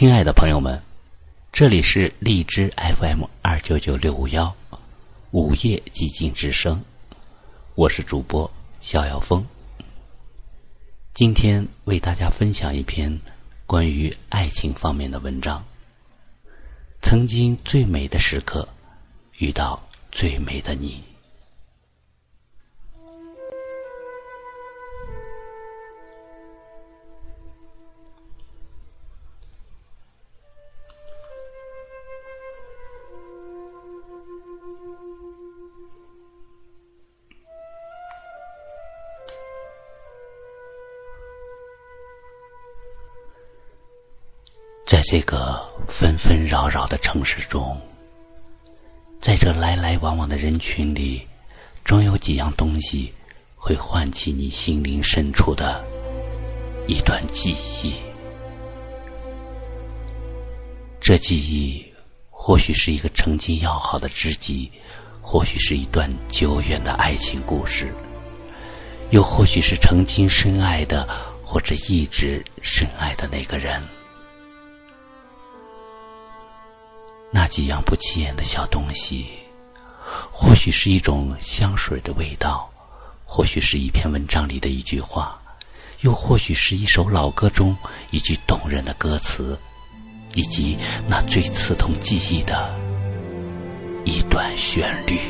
亲爱的朋友们，这里是荔枝 FM 二九九六五幺午夜寂静之声，我是主播逍遥峰。今天为大家分享一篇关于爱情方面的文章。曾经最美的时刻，遇到最美的你。在这个纷纷扰扰的城市中，在这来来往往的人群里，总有几样东西会唤起你心灵深处的一段记忆。这记忆或许是一个曾经要好的知己，或许是一段久远的爱情故事，又或许是曾经深爱的，或者一直深爱的那个人。那几样不起眼的小东西，或许是一种香水的味道，或许是一篇文章里的一句话，又或许是一首老歌中一句动人的歌词，以及那最刺痛记忆的一段旋律。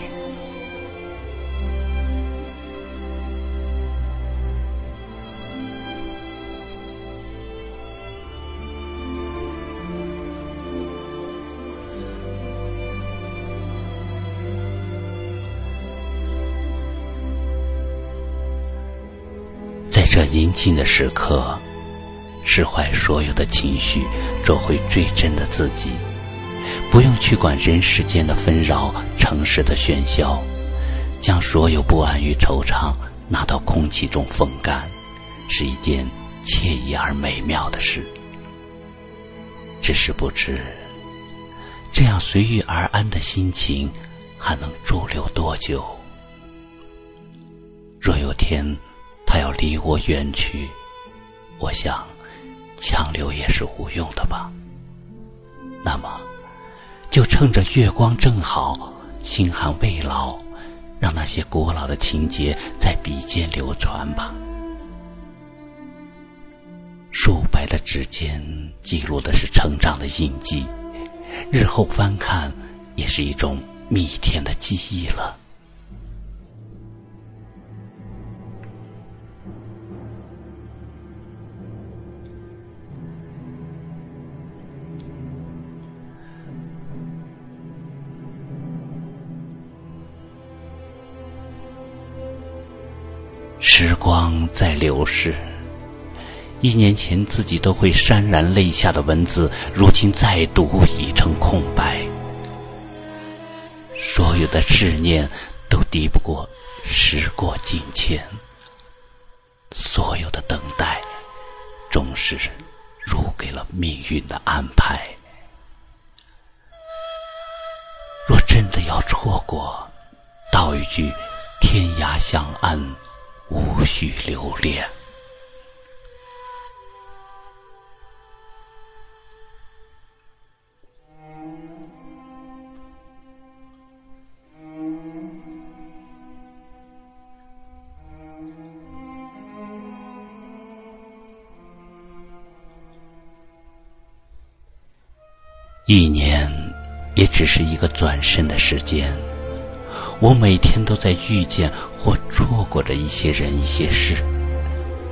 这宁静的时刻，释怀所有的情绪，做回最真的自己，不用去管人世间的纷扰，城市的喧嚣，将所有不安与惆怅拿到空气中风干，是一件惬意而美妙的事。只是不知，这样随遇而安的心情，还能驻留多久？若有天。他要离我远去，我想强留也是无用的吧。那么，就趁着月光正好，心寒未老，让那些古老的情节在笔尖流传吧。素白的指尖记录的是成长的印记，日后翻看也是一种蜜甜的记忆了。时光在流逝，一年前自己都会潸然泪下的文字，如今再读已成空白。所有的执念都敌不过时过境迁，所有的等待终是如给了命运的安排。若真的要错过，道一句天涯相安。无需留恋。一年，也只是一个转身的时间。我每天都在遇见或错过着一些人、一些事，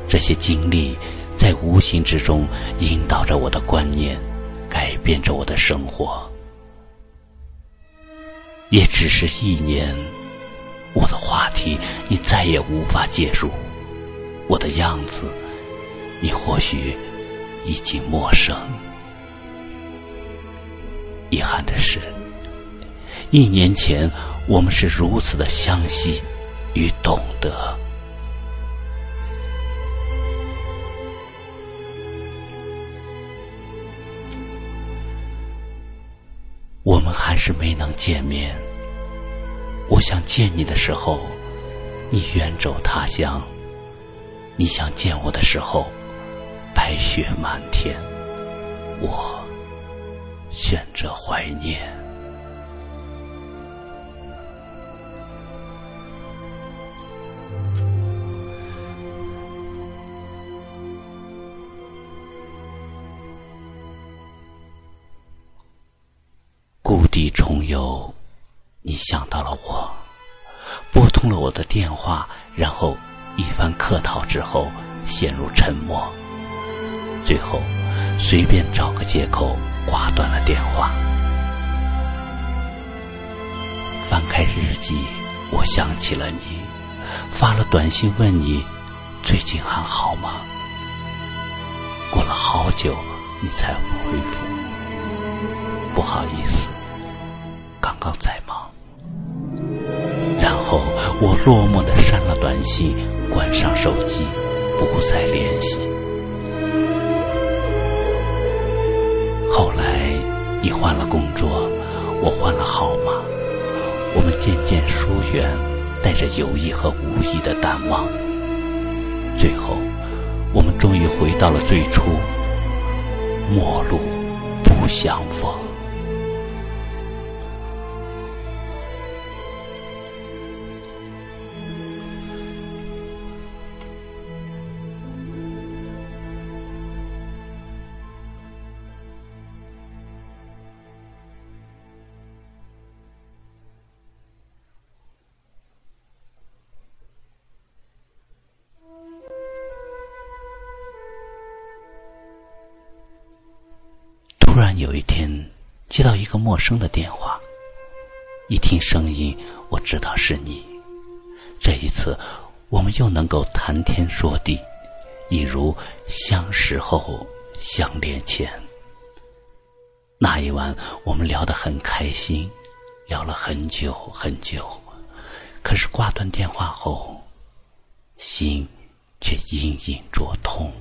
这些经历在无形之中引导着我的观念，改变着我的生活。也只是一年，我的话题你再也无法介入，我的样子你或许已经陌生。遗憾的是，一年前。我们是如此的相惜与懂得，我们还是没能见面。我想见你的时候，你远走他乡；你想见我的时候，白雪满天。我选择怀念。故地重游，你想到了我，拨通了我的电话，然后一番客套之后陷入沉默，最后随便找个借口挂断了电话。翻开日记，我想起了你，发了短信问你最近还好吗？过了好久，你才回复，不好意思。刚在忙，然后我落寞的删了短信，关上手机，不再联系。后来你换了工作，我换了号码，我们渐渐疏远，带着有意和无意的淡忘。最后，我们终于回到了最初，陌路不相逢。突然有一天，接到一个陌生的电话，一听声音，我知道是你。这一次，我们又能够谈天说地，一如相识后相恋前。那一晚，我们聊得很开心，聊了很久很久。可是挂断电话后，心却隐隐作痛。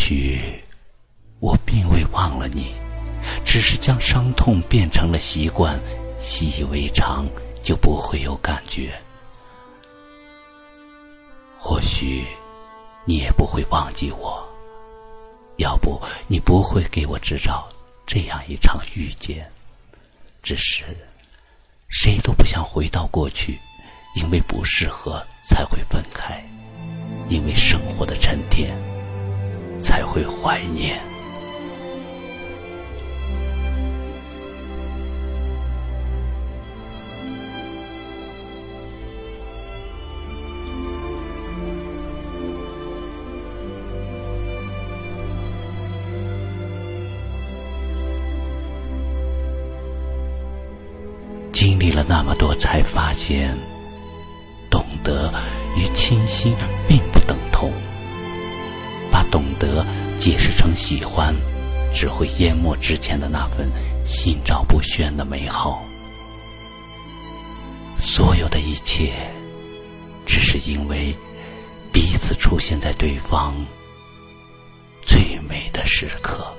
许我并未忘了你，只是将伤痛变成了习惯，习以为常，就不会有感觉。或许你也不会忘记我，要不你不会给我制造这样一场遇见。只是谁都不想回到过去，因为不适合才会分开，因为生活的沉淀。才会怀念。经历了那么多，才发现，懂得与倾心并不。得解释成喜欢，只会淹没之前的那份心照不宣的美好。所有的一切，只是因为彼此出现在对方最美的时刻。